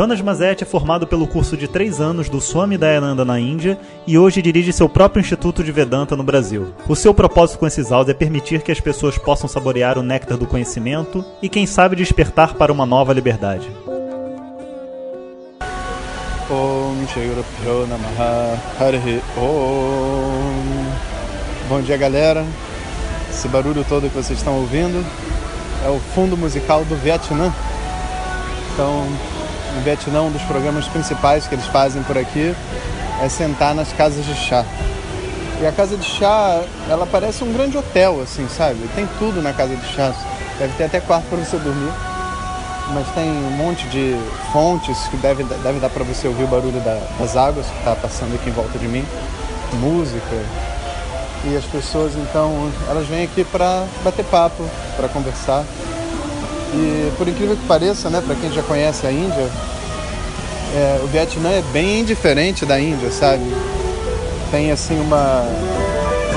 Jonas Mazet é formado pelo curso de três anos do Swami Dayananda na Índia e hoje dirige seu próprio Instituto de Vedanta no Brasil. O seu propósito com esses áudios é permitir que as pessoas possam saborear o néctar do conhecimento e, quem sabe, despertar para uma nova liberdade. Om Om. Bom dia, galera. Esse barulho todo que vocês estão ouvindo é o fundo musical do Vietnã. Então, no Vietnã, um dos programas principais que eles fazem por aqui é sentar nas casas de chá. E a casa de chá, ela parece um grande hotel, assim, sabe? Tem tudo na casa de chá. Deve ter até quarto para você dormir. Mas tem um monte de fontes que deve, deve dar para você ouvir o barulho da, das águas que está passando aqui em volta de mim. Música. E as pessoas, então, elas vêm aqui para bater papo, para conversar. E por incrível que pareça, né, para quem já conhece a Índia, é, o Vietnã é bem diferente da Índia, sabe? Tem assim uma,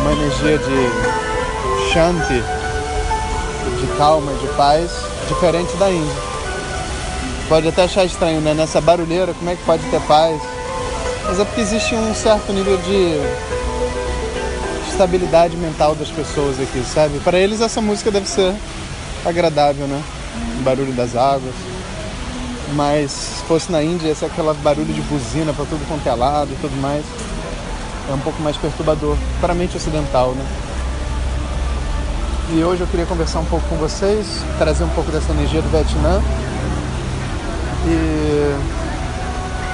uma energia de shanti, de calma, de paz, diferente da Índia. Pode até achar estranho, né? Nessa barulheira, como é que pode ter paz? Mas é porque existe um certo nível de estabilidade mental das pessoas aqui, sabe? Para eles essa música deve ser agradável, né? Barulho das águas. Mas se fosse na Índia, esse é aquele barulho de buzina para tudo quanto é lado e tudo mais. É um pouco mais perturbador para a mente ocidental, né? E hoje eu queria conversar um pouco com vocês, trazer um pouco dessa energia do Vietnã. E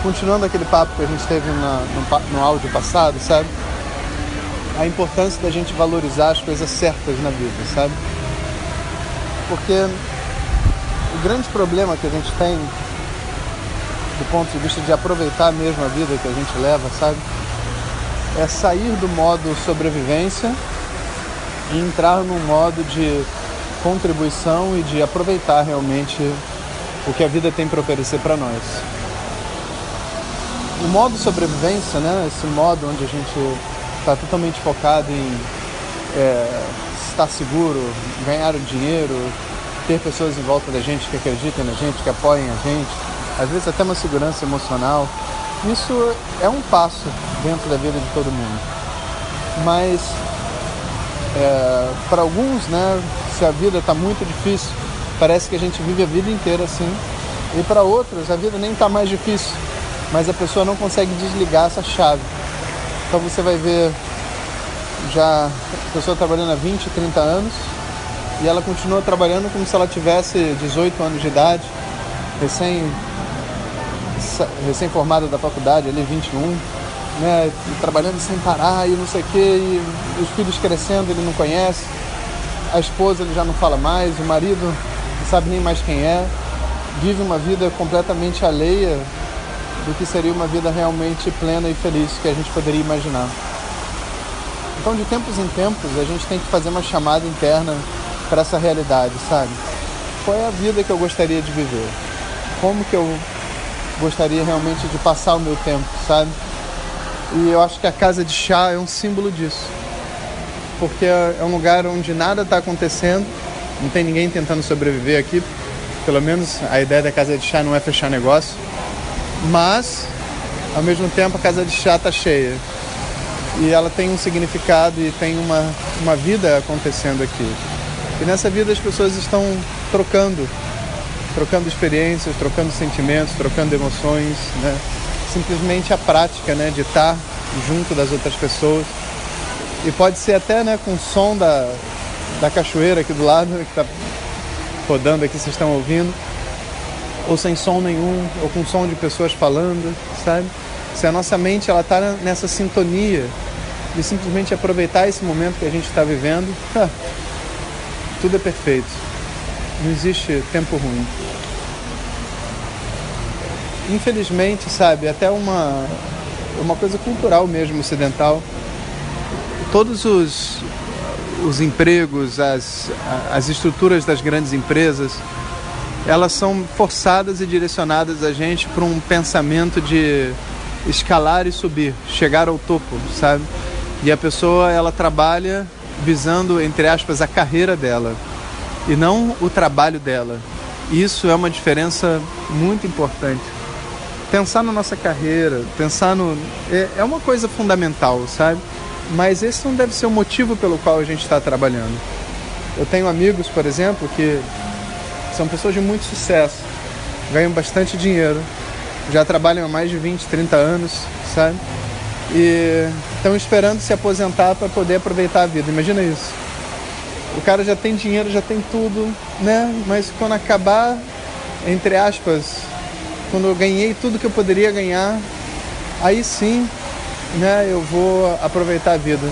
continuando aquele papo que a gente teve na, no, no áudio passado, sabe? A importância da gente valorizar as coisas certas na vida, sabe? Porque grande problema que a gente tem do ponto de vista de aproveitar mesmo a vida que a gente leva, sabe? É sair do modo sobrevivência e entrar num modo de contribuição e de aproveitar realmente o que a vida tem para oferecer para nós. O modo sobrevivência, né? Esse modo onde a gente está totalmente focado em é, estar seguro, ganhar o dinheiro, ter pessoas em volta da gente que acreditam na gente, que apoiem a gente, às vezes até uma segurança emocional. Isso é um passo dentro da vida de todo mundo. Mas é, para alguns, né, se a vida está muito difícil, parece que a gente vive a vida inteira assim. E para outros, a vida nem está mais difícil, mas a pessoa não consegue desligar essa chave. Então você vai ver já a pessoa trabalhando há 20, 30 anos, e ela continua trabalhando como se ela tivesse 18 anos de idade, recém recém-formada da faculdade, ali 21, né, trabalhando sem parar e não sei o que, e os filhos crescendo ele não conhece, a esposa ele já não fala mais, o marido não sabe nem mais quem é, vive uma vida completamente alheia do que seria uma vida realmente plena e feliz que a gente poderia imaginar. Então, de tempos em tempos, a gente tem que fazer uma chamada interna para essa realidade, sabe? Qual é a vida que eu gostaria de viver? Como que eu gostaria realmente de passar o meu tempo, sabe? E eu acho que a casa de chá é um símbolo disso. Porque é um lugar onde nada está acontecendo, não tem ninguém tentando sobreviver aqui. Pelo menos a ideia da casa de chá não é fechar negócio. Mas, ao mesmo tempo, a casa de chá está cheia. E ela tem um significado e tem uma, uma vida acontecendo aqui. E nessa vida as pessoas estão trocando, trocando experiências, trocando sentimentos, trocando emoções, né? Simplesmente a prática, né, de estar junto das outras pessoas. E pode ser até, né, com o som da, da cachoeira aqui do lado, que está rodando aqui, vocês estão ouvindo, ou sem som nenhum, ou com som de pessoas falando, sabe? Se a nossa mente ela está nessa sintonia de simplesmente aproveitar esse momento que a gente está vivendo, tudo é perfeito. Não existe tempo ruim. Infelizmente, sabe, até uma, uma coisa cultural mesmo, ocidental. Todos os, os empregos, as, as estruturas das grandes empresas, elas são forçadas e direcionadas a gente para um pensamento de escalar e subir, chegar ao topo, sabe? E a pessoa ela trabalha visando entre aspas a carreira dela e não o trabalho dela. Isso é uma diferença muito importante. Pensar na nossa carreira, pensar no é, é uma coisa fundamental, sabe? Mas esse não deve ser o motivo pelo qual a gente está trabalhando. Eu tenho amigos, por exemplo, que são pessoas de muito sucesso, ganham bastante dinheiro, já trabalham há mais de 20, 30 anos, sabe? E estão esperando se aposentar para poder aproveitar a vida. Imagina isso. O cara já tem dinheiro, já tem tudo, né? Mas quando acabar, entre aspas, quando eu ganhei tudo que eu poderia ganhar, aí sim, né, eu vou aproveitar a vida.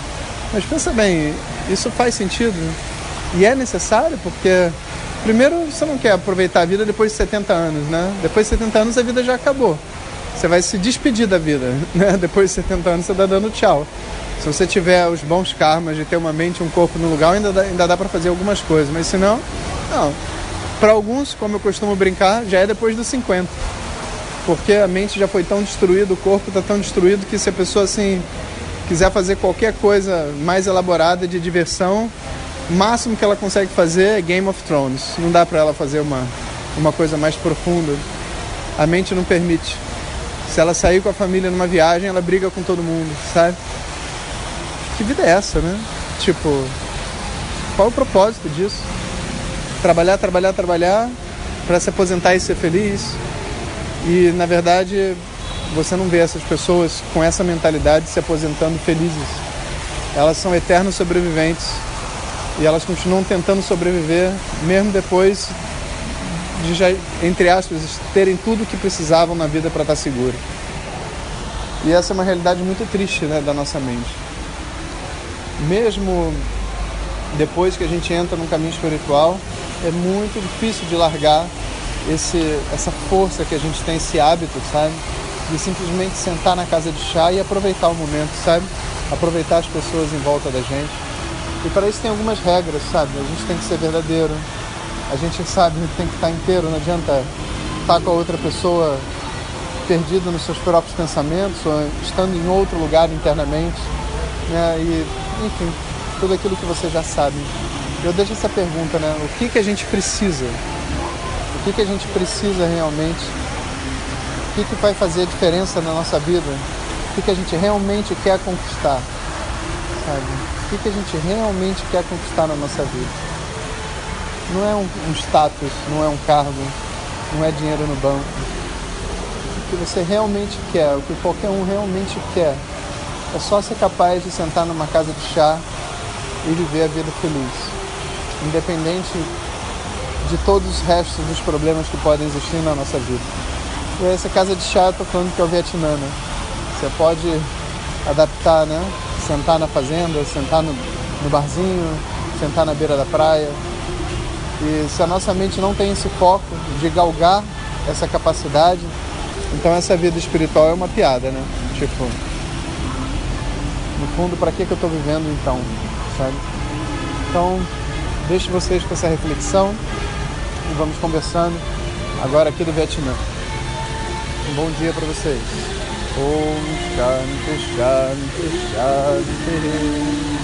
Mas pensa bem, isso faz sentido? E é necessário porque Primeiro, você não quer aproveitar a vida depois de 70 anos, né? Depois de 70 anos a vida já acabou. Você vai se despedir da vida, né? Depois de 70 anos você está dando tchau. Se você tiver os bons karmas de ter uma mente e um corpo no lugar, ainda dá, ainda dá para fazer algumas coisas. Mas se não, não. Para alguns, como eu costumo brincar, já é depois dos 50. Porque a mente já foi tão destruída, o corpo está tão destruído que se a pessoa assim quiser fazer qualquer coisa mais elaborada de diversão, o máximo que ela consegue fazer é Game of Thrones. Não dá para ela fazer uma, uma coisa mais profunda. A mente não permite. Se ela sair com a família numa viagem, ela briga com todo mundo, sabe? Que vida é essa, né? Tipo, qual o propósito disso? Trabalhar, trabalhar, trabalhar para se aposentar e ser feliz. E na verdade, você não vê essas pessoas com essa mentalidade se aposentando felizes. Elas são eternos sobreviventes e elas continuam tentando sobreviver mesmo depois de já, entre aspas, terem tudo o que precisavam na vida para estar seguro. E essa é uma realidade muito triste né, da nossa mente. Mesmo depois que a gente entra num caminho espiritual, é muito difícil de largar esse, essa força que a gente tem, esse hábito, sabe? De simplesmente sentar na casa de chá e aproveitar o momento, sabe? Aproveitar as pessoas em volta da gente e para isso tem algumas regras, sabe? A gente tem que ser verdadeiro. A gente sabe que tem que estar inteiro, não adianta estar com a outra pessoa perdido nos seus próprios pensamentos ou estando em outro lugar internamente. Né? E, enfim, tudo aquilo que você já sabe. Eu deixo essa pergunta, né? O que, que a gente precisa? O que, que a gente precisa realmente? O que, que vai fazer a diferença na nossa vida? O que, que a gente realmente quer conquistar? Sabe? o que a gente realmente quer conquistar na nossa vida. Não é um, um status, não é um cargo, não é dinheiro no banco. O que você realmente quer, o que qualquer um realmente quer, é só ser capaz de sentar numa casa de chá e viver a vida feliz, independente de todos os restos dos problemas que podem existir na nossa vida. E essa casa de chá, eu tô falando que é o Vietnã, né? Você pode adaptar, né? sentar na fazenda, sentar no, no barzinho, sentar na beira da praia. E se a nossa mente não tem esse foco de galgar essa capacidade, então essa vida espiritual é uma piada, né? Tipo, no fundo, para que, que eu estou vivendo então, sabe? Então, deixo vocês com essa reflexão e vamos conversando agora aqui do Vietnã. Um bom dia para vocês. Om Shanti Shanti Shanti.